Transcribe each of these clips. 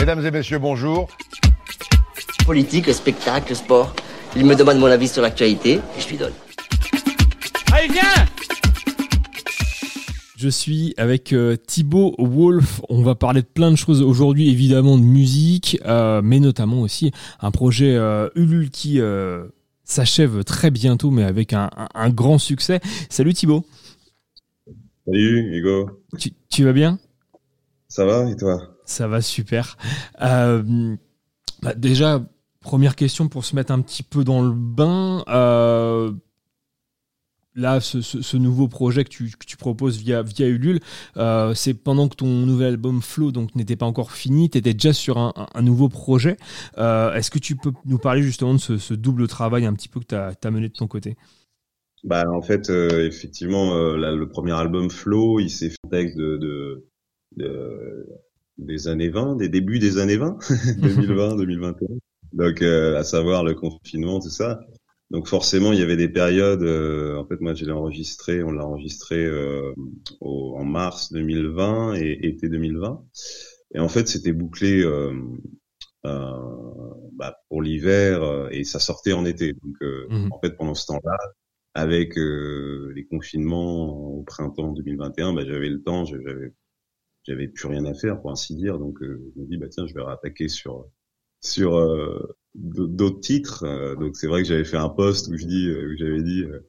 Mesdames et messieurs, bonjour. Politique, spectacle, sport. Il me demande mon avis sur l'actualité et je lui donne. Allez, viens Je suis avec euh, Thibaut Wolf. On va parler de plein de choses aujourd'hui, évidemment de musique, euh, mais notamment aussi un projet euh, Ulule qui euh, s'achève très bientôt, mais avec un, un- un grand succès. Salut Thibaut, Salut Hugo, tu, tu vas bien? Ça va et toi? Ça va super. Euh, bah, déjà, première question pour se mettre un petit peu dans le bain. Euh, là, ce, nouveau projet que tu, proposes via, Ulule, euh, c'est pendant que ton nouvel album Flow n'était pas encore fini, tu étais déjà sur un, nouveau projet. Est-ce que tu peux nous parler justement de ce, double travail un petit peu que tu as, mené de ton côté? Bah en fait effectivement le premier album Flow, il s'est fait texte de- des années 20, des débuts des années 20, 2020, 2021. Donc euh, à savoir le confinement tout ça. Donc forcément il y avait des périodes. euh, en fait moi je l'ai enregistré, on l'a enregistré euh, au- en mars 2020 et été 2020. Et en fait c'était bouclé. Euh, euh, bah, pour l'hiver euh, et ça sortait en été. Donc euh, Mhm. en fait pendant ce temps-là, avec euh, les confinements au printemps 2021, bah, j'avais le temps, j'avais j'avais plus rien à faire pour ainsi dire, donc euh, je me dis bah tiens je vais rattaquer sur sur euh, d'autres titres. Euh, donc c'est vrai que j'avais fait un post où je dis euh, où j'avais dit euh,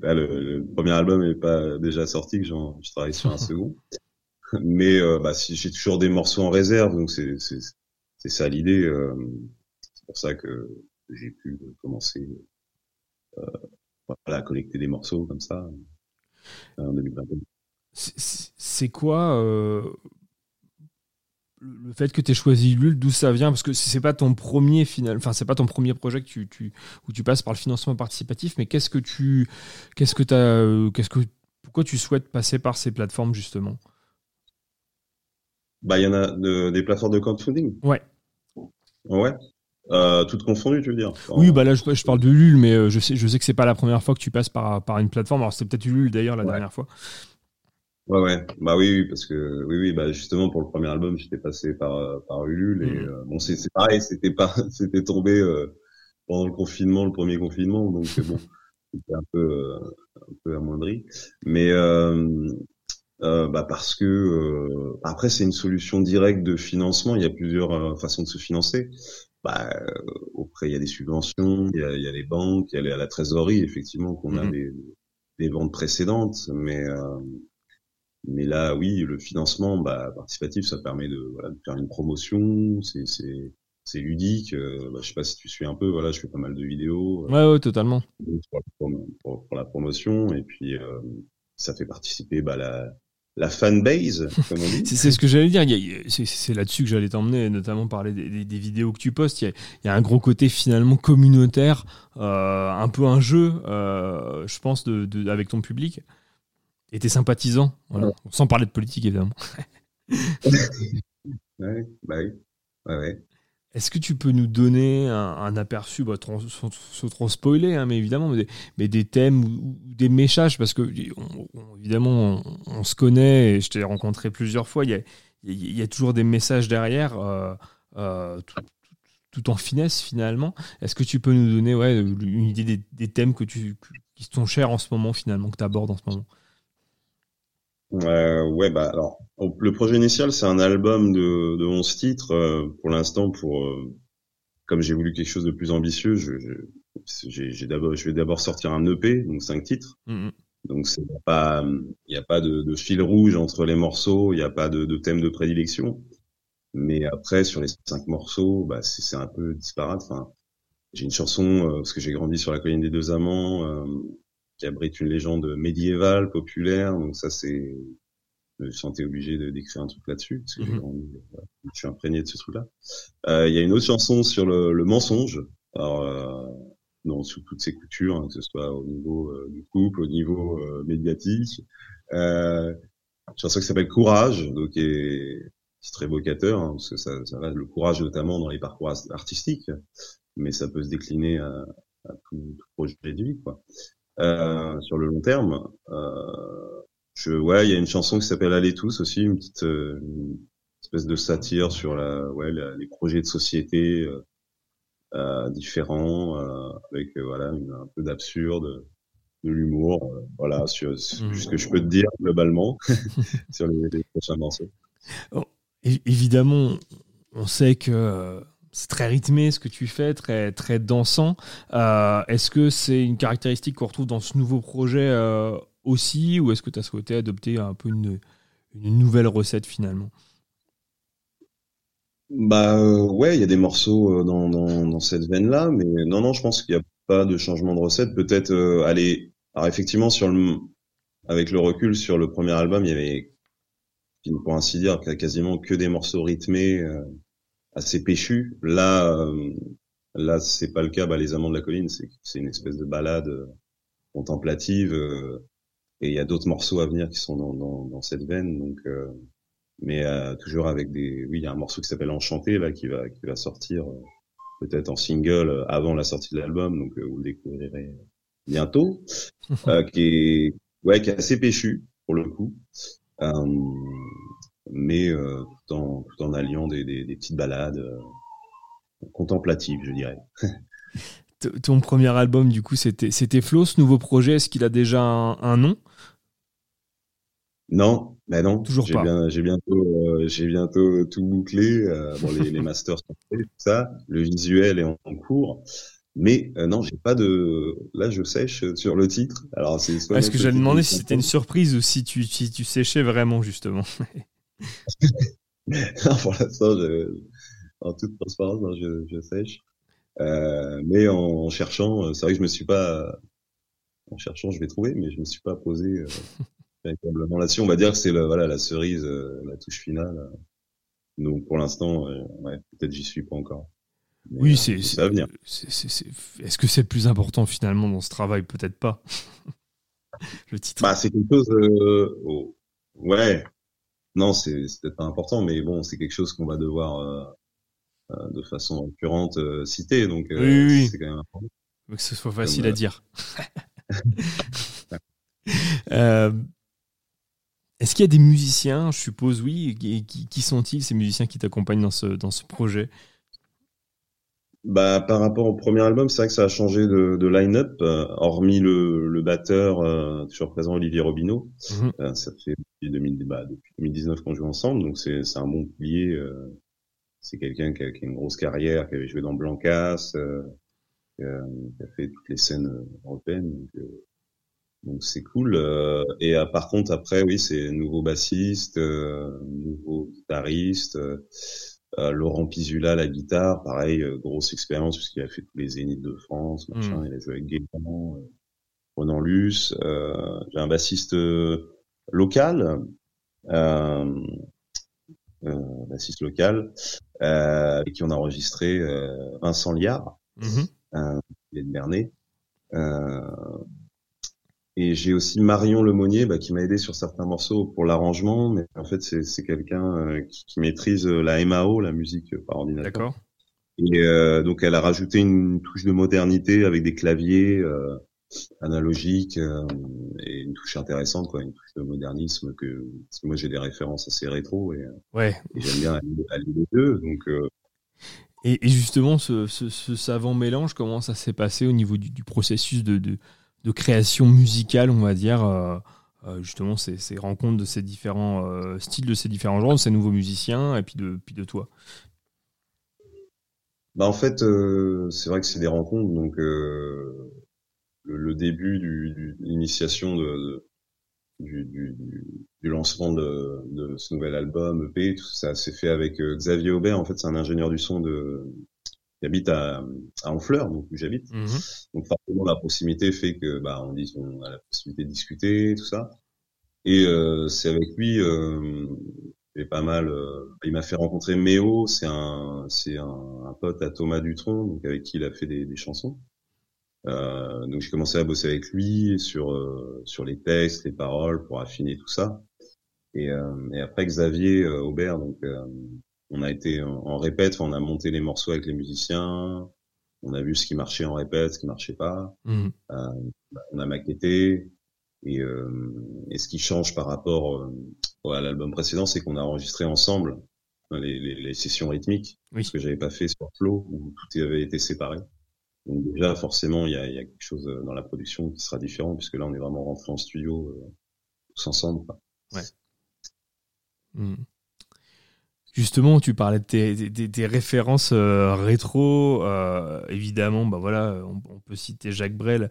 là, le, le premier album n'est pas déjà sorti, que j'en je travaille sur un second. Mais euh, bah, si j'ai toujours des morceaux en réserve, donc c'est c'est c'est ça l'idée. euh, c'est pour ça que j'ai pu commencer euh, voilà, à collecter des morceaux comme ça en 2021. C'est- C'est c'est quoi euh, le fait que tu aies choisi Ulule, d'où ça vient? Parce que c'est pas ton premier final, enfin c'est pas ton premier projet que tu, tu- où tu passes par le financement participatif, mais qu'est-ce que tu, qu'est-ce que t'as, qu'est-ce que, pourquoi tu souhaites passer par ces plateformes justement? Bah, il y en a de- des plateformes de crowdfunding. Ouais. Ouais. Euh, toutes confondues, tu veux dire? Enfin, Oui, bah là je, je parle de Ulule, mais euh, je sais, je sais que c'est pas la première fois que tu passes par, par une plateforme. Alors c'était peut-être Ulule d'ailleurs la Ouais. dernière fois. Ouais, ouais. Bah oui, oui, parce que oui, oui, bah justement pour le premier album, j'étais passé par euh, par Ulule et Mhm. euh, bon, c'est c'est pareil, c'était pas, c'était tombé euh, pendant le confinement, le premier confinement, donc c'est bon, c'était un peu euh, un peu amoindri, mais euh, bah parce que euh, après c'est une solution directe de financement. Il y a plusieurs façons de se financer. Bah, euh, auprès il y a des subventions, il y a, il y a les banques, il y a la- trésorerie effectivement qu'on a Mhm. des, des ventes précédentes, mais euh, mais là, oui, le financement bah, participatif, ça permet de, voilà, de faire une promotion, c'est ludique. Euh, bah, je sais pas si tu suis un peu, voilà, je fais pas mal de vidéos euh, Ouais, ouais, totalement. pour, la prom- pour- pour la promotion, et puis euh, ça fait participer bah, la la fanbase, comme on dit. C'est ce que j'allais dire. C'est c'est là-dessus que j'allais t'emmener, notamment parler des, des- des vidéos que tu postes. Il y, a, il y a un gros côté finalement communautaire, euh, un peu un jeu, euh, je pense, de, de- avec ton public. Et tes sympathisants, voilà. sans parler de politique évidemment. Ouais, bah oui, ouais, ouais. Est-ce que tu peux nous donner un, un aperçu, bah, trop- sans, sans trop spoiler, hein, mais évidemment, mais des, mais des thèmes ou, ou des messages, parce que on- on- évidemment, on, on se connaît et je t'ai rencontré plusieurs fois, il y a, il y a toujours des messages derrière, euh, euh, tout, tout- tout en finesse finalement. Est-ce que tu peux nous donner ouais, une idée des, des thèmes que tu, qui sont chers en ce moment finalement, que tu abordes en ce moment? Euh, ouais, bah alors, le projet initial, c'est un album de, de 11 titres. euh, pour l'instant, pour euh, comme j'ai voulu quelque chose de plus ambitieux, je, je, j'ai, d'abord, je vais d'abord sortir un EP, donc cinq titres. Mhm. Donc c'est pas, il n'y a pas de, de fil rouge entre les morceaux, il n'y a pas de, de thème de prédilection. Mais après, sur les cinq morceaux, bah c'est, c'est un peu disparate. Enfin, j'ai une chanson euh, parce que j'ai grandi sur la colline des deux amants. Qui abrite une légende médiévale, populaire. Donc ça, c'est, je me sentais obligé de d'écrire un truc là-dessus parce que Mhm. grandi, voilà, je suis imprégné de ce truc-là. Euh, Il y a une autre chanson sur le, le mensonge. Alors, euh, non, sous toutes ses coutures, hein, que ce soit au niveau euh, du couple, au niveau euh, médiatique. Euh, une chanson qui s'appelle Courage, donc qui est, qui est très vocateur, hein, parce que ça, ça va le courage notamment dans les parcours artistiques, mais ça peut se décliner à, à tout, tout projet de vie, quoi. Euh, sur le long terme, euh, je, ouais, il y a une chanson qui s'appelle Allez tous aussi, une petite, euh, une espèce de satire sur la, ouais, les projets de société différents, avec voilà un peu d'absurde, de l'humour, voilà, sur, mmh. ce que je peux te dire globalement sur les, prochains morceaux. Évidemment, on sait que c'est très rythmé ce que tu fais, très, très dansant. Euh, est-ce que c'est une caractéristique qu'on retrouve dans ce nouveau projet euh, aussi, ou est-ce que tu as souhaité adopter un peu une, nouvelle recette finalement? Bah euh, ouais, il y a des morceaux dans, dans, dans cette veine-là, mais non, non, je pense qu'il n'y a pas de changement de recette. Peut-être aller, alors effectivement, sur le, avec le recul sur le premier album, il y avait, pour ainsi dire, quasiment que des morceaux rythmés assez péchu. Là, euh, là, c'est pas le cas. Bah, les Amants de la colline, c'est une espèce de balade euh, contemplative. Euh, et il y a d'autres morceaux à venir qui sont dans, dans, dans cette veine. Donc, mais toujours avec des. Oui, il y a un morceau qui s'appelle Enchanté là, qui va qui va sortir peut-être en single avant la sortie de l'album. Donc, vous le découvrirez bientôt. qui est ouais, qui est assez péchu pour le coup. Euh, mais euh, tout, en, tout en alliant des, des, des petites balades euh, contemplatives, je dirais. Ton premier album, du coup, c'était Flo, ce nouveau projet. Est-ce qu'il a déjà un, nom? Non, mais non. Toujours pas. j'ai bientôt, euh, bientôt tout bouclé. bon, les, les masters sont faits, tout ça. Le visuel est en, cours. Mais euh, non, j'ai pas de. Là, je sèche sur le titre. Alors, c'est. Est-ce que j'allais demander si c'était une surprise ou si tu, si tu séchais vraiment justement non, pour l'instant, en toute transparence, je, je sèche. Euh, mais en, cherchant, euh, c'est vrai que je me suis pas, en cherchant, je vais trouver, mais je me suis pas posé euh, véritablement là-dessus. On va dire que c'est voilà la cerise, euh, la touche finale. Donc pour l'instant, ouais, peut-être j'y suis pas encore. oui, c'est ça va venir. Est-ce que c'est le plus important finalement dans ce travail? Peut-être pas. le titre. Bah, c'est quelque chose. Oh, ouais, non, c'est peut-être pas important, mais bon, c'est quelque chose qu'on va devoir euh, euh, de façon récurrente euh, citer, donc oui, c'est quand même important. Que ce soit facile à dire. Est-ce qu'il y a des musiciens, je suppose oui, qui, qui sont-ils ces musiciens qui t'accompagnent dans ce, dans ce projet? Bah, par rapport au premier album, c'est vrai que ça a changé de, de line-up, euh, hormis le, le batteur, euh, toujours présent, Olivier Robineau. Mhm. Euh, ça fait depuis, 2000, bah, depuis 2019 qu'on joue ensemble, donc c'est un bon pilier. c'est quelqu'un qui, qui, a une grosse carrière, qui avait joué dans Blancas, qui a, fait toutes les scènes européennes. Donc c'est cool. et par contre, après, oui, c'est nouveau bassiste, nouveau guitariste. Euh, Laurent Pizula la guitare, pareil, euh, grosse expérience puisqu'il a fait tous les Zéniths de France, machin, mm. il a joué avec Gaëtan, euh, Ronan Luce. J'ai un bassiste local, bassiste local, avec qui on a enregistré Vincent Liard, mm -hmm. il est de Bernay. Et j'ai aussi Marion Lemonnier bah, qui m'a aidé sur certains morceaux pour l'arrangement, mais en fait c'est quelqu'un euh, qui, qui, maîtrise euh, la MAO, la musique par ordinateur. D'accord. Et euh, donc elle a rajouté une touche de modernité avec des claviers euh, analogiques euh, et une touche intéressante, quoi, une touche de modernisme que, parce que moi j'ai des références assez rétro et, ouais. et j'aime bien aller les deux. Donc et, et, justement, ce, ce, ce, savant mélange, comment ça s'est passé au niveau du, du processus de, de, de création musicale, on va dire, euh, euh, justement, ces, ces, rencontres de ces différents euh, styles, de ces différents genres, de ces nouveaux musiciens, et puis de, puis de toi bah en fait, c'est vrai que c'est des rencontres, donc le, début du, de l'initiation de, du, du, du, lancement de, de, ce nouvel album EP, tout ça s'est fait avec Xavier Aubert. En fait, c'est un ingénieur du son de, qui habite à, à Honfleur, donc où j'habite. Mhm. Donc forcément la proximité fait que bah on dit on a la possibilité de discuter, tout ça. Et euh, c'est avec lui, euh, pas mal. Euh, il m'a fait rencontrer Méo, c'est un c'est un, un, pote à Thomas Dutronc, donc avec qui il a fait des, des chansons. Euh, donc j'ai commencé à bosser avec lui sur euh, sur les textes, les paroles pour affiner tout ça. Et, euh, et après Xavier Aubert, donc on a été en, répète, on a monté les morceaux avec les musiciens, on a vu ce qui marchait en répète, ce qui marchait pas, mmh. euh, on a maquetté. Et, euh, et, ce qui change par rapport euh, à l'album précédent, c'est qu'on a enregistré ensemble. les, sessions rythmiques, oui. ce que j'avais pas fait sur Flow où tout avait été séparé. Donc déjà, forcément, il y a, y a, quelque chose dans la production qui sera différent puisque là, on est vraiment rentré en studio tous ensemble. Quoi. Ouais. Mmh. Justement, tu parlais de tes, références euh, rétro. Euh, évidemment, bah voilà, on, peut citer Jacques Brel,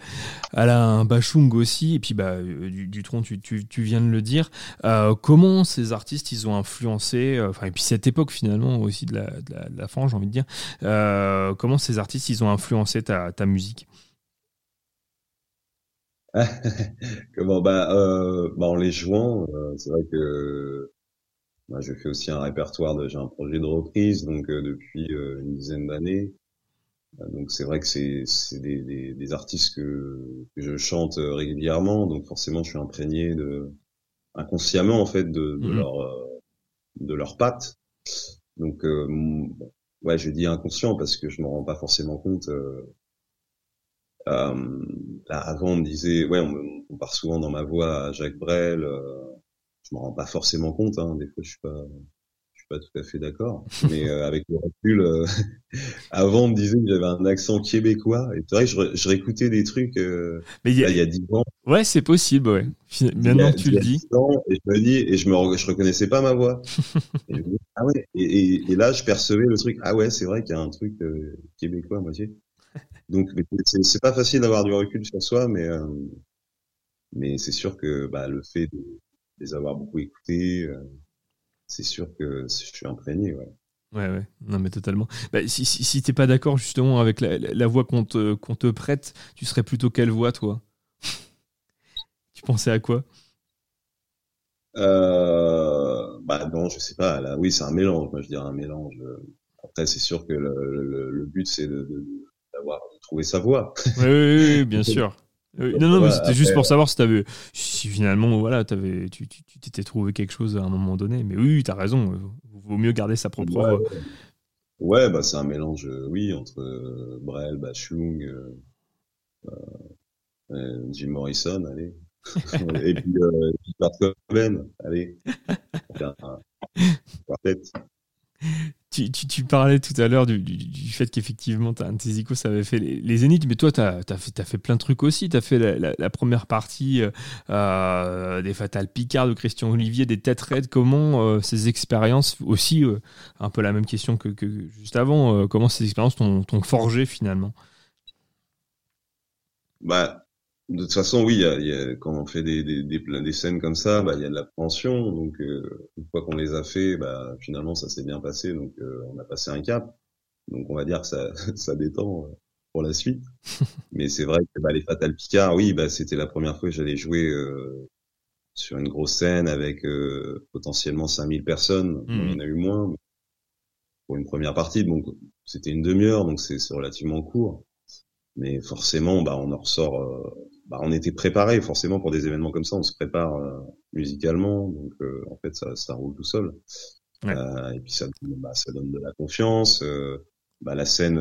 Alain Bachung aussi, et puis bah, euh, du, tu, tu, viens de le dire. comment ces artistes, ils ont influencé, enfin, et puis cette époque finalement aussi de la, France, j'ai envie de dire, comment ces artistes, ils ont influencé ta, ta musique? Comment bah, bah, en les jouant, c'est vrai que moi, je fais aussi un répertoire de, j'ai un projet de reprise, donc euh, depuis euh, une dizaine d'années. Euh, donc c'est vrai que c'est c'est des, des, des, artistes que, que je chante régulièrement, donc forcément je suis imprégné de inconsciemment en fait de, de mhm. leur de leurs pattes. Donc ouais, je dis inconscient parce que je me rends pas forcément compte. Euh, là, avant, on me disait, ouais, on, on, part souvent dans ma voix à Jacques Brel, je m'en rends pas forcément compte. Hein. Des fois, je suis pas, je suis pas tout à fait d'accord. Mais euh, avec le recul, euh, avant, on me disait que j'avais un accent québécois. Et c'est vrai que je, réécoutais des trucs. Euh, Mais il y, a... dix ans. Ouais, c'est possible. Ouais. Maintenant, tu le dis. et je me dis, et je me, je reconnaissais pas ma voix. et, ah ouais. Et, et, là, je percevais le truc. Ah ouais, c'est vrai qu'il y a un truc québécois à moitié. Donc, c'est pas facile d'avoir du recul sur soi, mais mais c'est sûr que bah, le fait de, les avoir beaucoup écoutés, euh, c'est sûr que je suis imprégné, ouais. Ouais, ouais, non, mais totalement. Bah, si si, si t'es pas d'accord justement avec la, la, voix qu'on te, qu'on te prête, tu serais plutôt quelle voix, toi? Tu pensais à quoi? Euh, Bah non, je sais pas. Là, oui, c'est un mélange. Moi, je dirais un mélange. Après, c'est sûr que le, le, but, c'est d'avoir de, trouvé sa voix. Oui, oui, oui bien sûr. Euh, non, non, mais c'était juste pour savoir si, avais, si finalement voilà, avais, tu t'étais trouvé quelque chose à un moment donné. Mais oui, tu as raison, il vaut mieux garder sa propre. Ouais, bah, c'est un mélange, euh, oui, entre euh, Brel, Bachung, Jim Morrison, allez. Et puis, euh, Kurt Cobain, allez. Parfait. Tu, tu, tu, parlais tout à l'heure du, du, du, fait qu'effectivement, un de tes ça avait fait les, les Zéniths, mais toi, tu as, fait, plein de trucs aussi. Tu as fait la, la, première partie euh, euh, des Fatales Picard de Christian Olivier, des Têtes. Comment euh, ces expériences, aussi, euh, un peu la même question que, que juste avant, euh, comment ces expériences t'ont forgé finalement? Bah, de toute façon, oui, y a, y a, quand on fait des, des, des, des scènes comme ça, bah, il y a de l'appréhension. Donc, euh, une fois qu'on les a fait, bah, finalement, ça s'est bien passé. Donc, euh, on a passé un cap. Donc, on va dire que ça, ça détend euh, pour la suite. Mais c'est vrai que bah, les Fatal Picard, oui, bah, c'était la première fois que j'allais jouer euh, sur une grosse scène avec potentiellement 5000 personnes. il y en a eu moins pour une première partie. Donc, c'était une demi-heure, donc c'est relativement court. Mais forcément, bah, on en ressort bah, on était préparé forcément pour des événements comme ça. On se prépare euh, musicalement, donc euh, en fait ça, ça roule tout seul. Euh, et puis ça, bah, ça donne de la confiance. Bah, la scène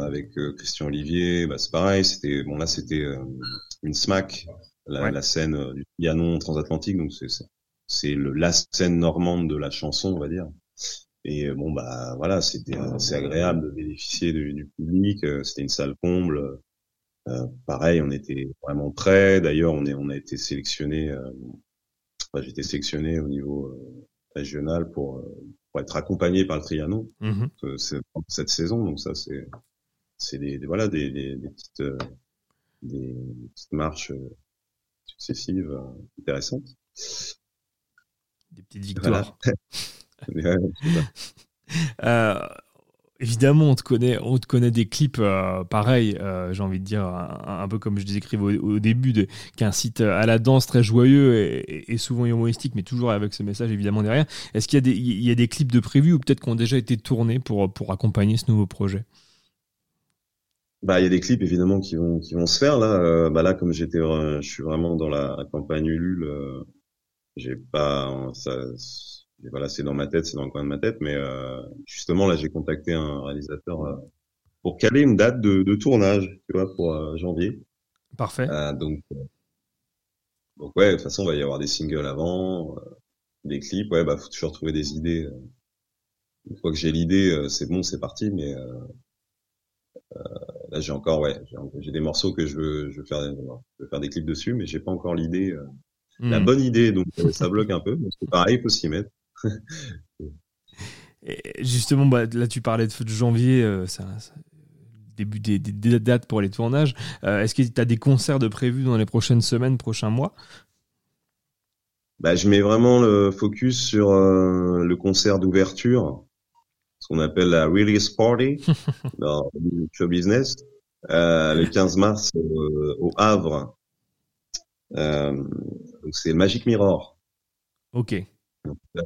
avec Christian Olivier, bah, c'est pareil. C'était bon là, c'était une smack, la, la scène du piano transatlantique. Donc c'est c'est la scène normande de la chanson, on va dire. Et bon bah voilà, c'était c'est agréable de bénéficier du, du public. C'était une salle comble. Euh, pareil, on était vraiment prêts. D'ailleurs, on, est, on a été sélectionné. Euh, enfin, j'ai été sélectionné au niveau euh, régional pour, pour être accompagné par le Trianon mmh cette saison. Donc ça, c'est c'est des, voilà des, des, des petites des, petites marches successives intéressantes. Des petites victoires. Voilà. Évidemment, on te connaît, on te connaît des clips euh, pareils, euh, j'ai envie de dire, un, peu comme je décrivais au, au début, de, qu'un site à la danse très joyeux et, souvent humoristique, mais toujours avec ce message évidemment derrière. Est-ce qu'il y a des, y a des clips de prévus ou peut-être qui ont déjà été tournés pour, pour accompagner ce nouveau projet? Bah, il y a des clips évidemment qui vont qui vont se faire là. Euh, bah là, comme j'étais, je suis vraiment dans la campagne Ulule, j'ai pas ça voilà, c'est dans ma tête, c'est dans le coin de ma tête. Mais euh, justement, là, j'ai contacté un réalisateur euh, pour caler une date de, de tournage, tu vois, pour euh, janvier. Parfait. donc, donc ouais, de toute façon, il va y avoir des singles avant, des clips. Ouais, bah faut toujours trouver des idées, une fois que j'ai l'idée, c'est bon, c'est parti. Mais là, j'ai encore, ouais, j'ai des morceaux que je veux, je veux faire, je veux faire des clips dessus, mais j'ai pas encore l'idée, la hmm. bonne idée. Donc ça bloque un peu. Mais c'est pareil, il faut s'y mettre. Justement, bah, là, tu parlais de, de janvier, euh, ça, début des, dates pour les tournages. Euh, est-ce que tu as des concerts de prévus dans les prochaines semaines, prochains mois? Bah, Je mets vraiment le focus sur euh, le concert d'ouverture, ce qu'on appelle la Release Party dans le show business, le 15 mars au Havre. c'est Magic Mirror. Ok.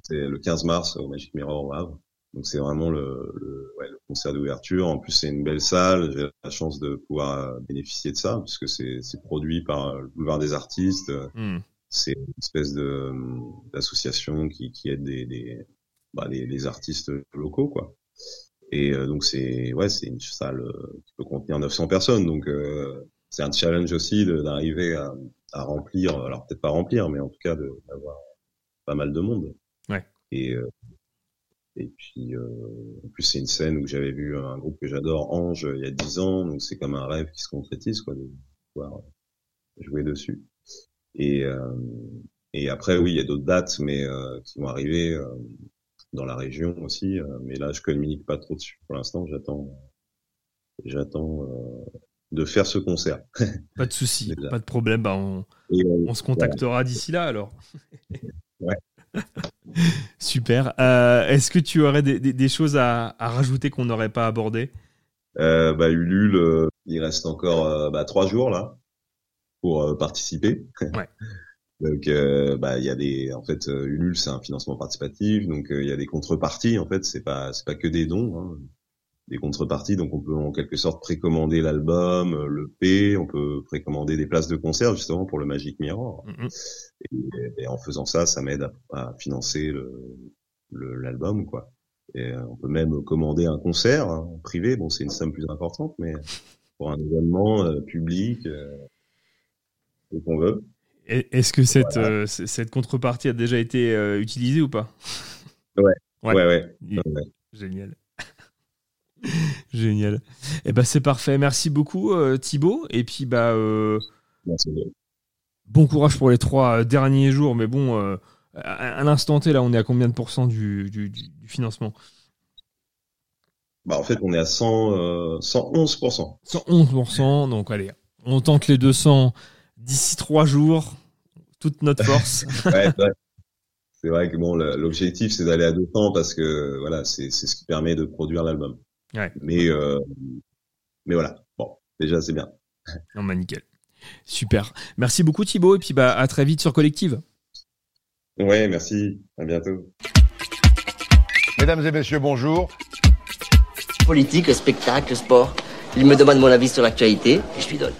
C'est le 15 mars au Magic Mirror au Havre. Donc c'est vraiment le, le, ouais, le concert d'ouverture. En plus c'est une belle salle. J'ai la chance de pouvoir euh, bénéficier de ça puisque c'est produit par le boulevard des artistes. Hmm. C'est une espèce de d'association qui, qui aide des, des bah, les, les, artistes locaux quoi. Et euh, donc c'est ouais c'est une salle euh, qui peut contenir 900 personnes. Donc c'est un challenge aussi d'arriver à, à, remplir. Alors peut-être pas remplir, mais en tout cas d'avoir pas mal de monde. Ouais. Et et puis, euh, en plus, c'est une scène où j'avais vu un groupe que j'adore, Ange, il y a dix ans. Donc, c'est comme un rêve qui se concrétise, quoi, de pouvoir jouer dessus. Et, euh, et après, oui, il y a d'autres dates, mais euh, qui vont arriver euh, dans la région aussi. Euh, mais là, je communique pas trop dessus. Pour l'instant, j'attends, j'attends de faire ce concert. Pas de souci, pas de problème. Bah, on, on se contactera d'ici là, alors. ouais. Super. Euh, est-ce que tu aurais des, choses à, rajouter qu'on n'aurait pas abordé euh, bah, Ulule, euh, il reste encore bah, trois jours là pour participer. Ouais. donc, bah, il y a des, en fait, Ulule, c'est un financement participatif, donc il y a des contreparties. En fait, c'est pas, c'est pas que des dons. Hein des contreparties. Donc on peut en quelque sorte précommander l'album, euh, le P, on peut précommander des places de concert justement pour le Magic Mirror. Mm-hmm. et, en faisant ça, ça m'aide à, financer l'album le, quoi. Et euh, on peut même commander un concert hein, privé. Bon, c'est une somme plus importante, mais pour un événement euh, public, euh, qu'on veut. Est-ce que cette, cette contrepartie a déjà été utilisée ou pas? Ouais. Ouais, ouais. ouais. Génial. Génial. Eh ben c'est parfait. Merci beaucoup euh, Thibaut. Et puis bah euh, bon courage pour les trois euh, derniers jours. Mais bon, à, l'instant T là, on est à combien de pourcents du, financement? Bah en fait, on est à 100, 111%. 111%. Donc allez, on tente les 200 d'ici trois jours. Toute notre force. C'est vrai que bon, l'objectif c'est d'aller à 200 parce que voilà, c'est ce qui permet de produire l'album. Mais, euh, mais voilà. Bon, déjà, c'est bien. Non, bah, nickel. Super. Merci beaucoup, Thibaut. Et puis, bah, à très vite sur Collective. Ouais, merci. À bientôt. Mesdames et messieurs, bonjour. Politique, spectacle, sport. Il me demande mon avis sur l'actualité et je lui donne.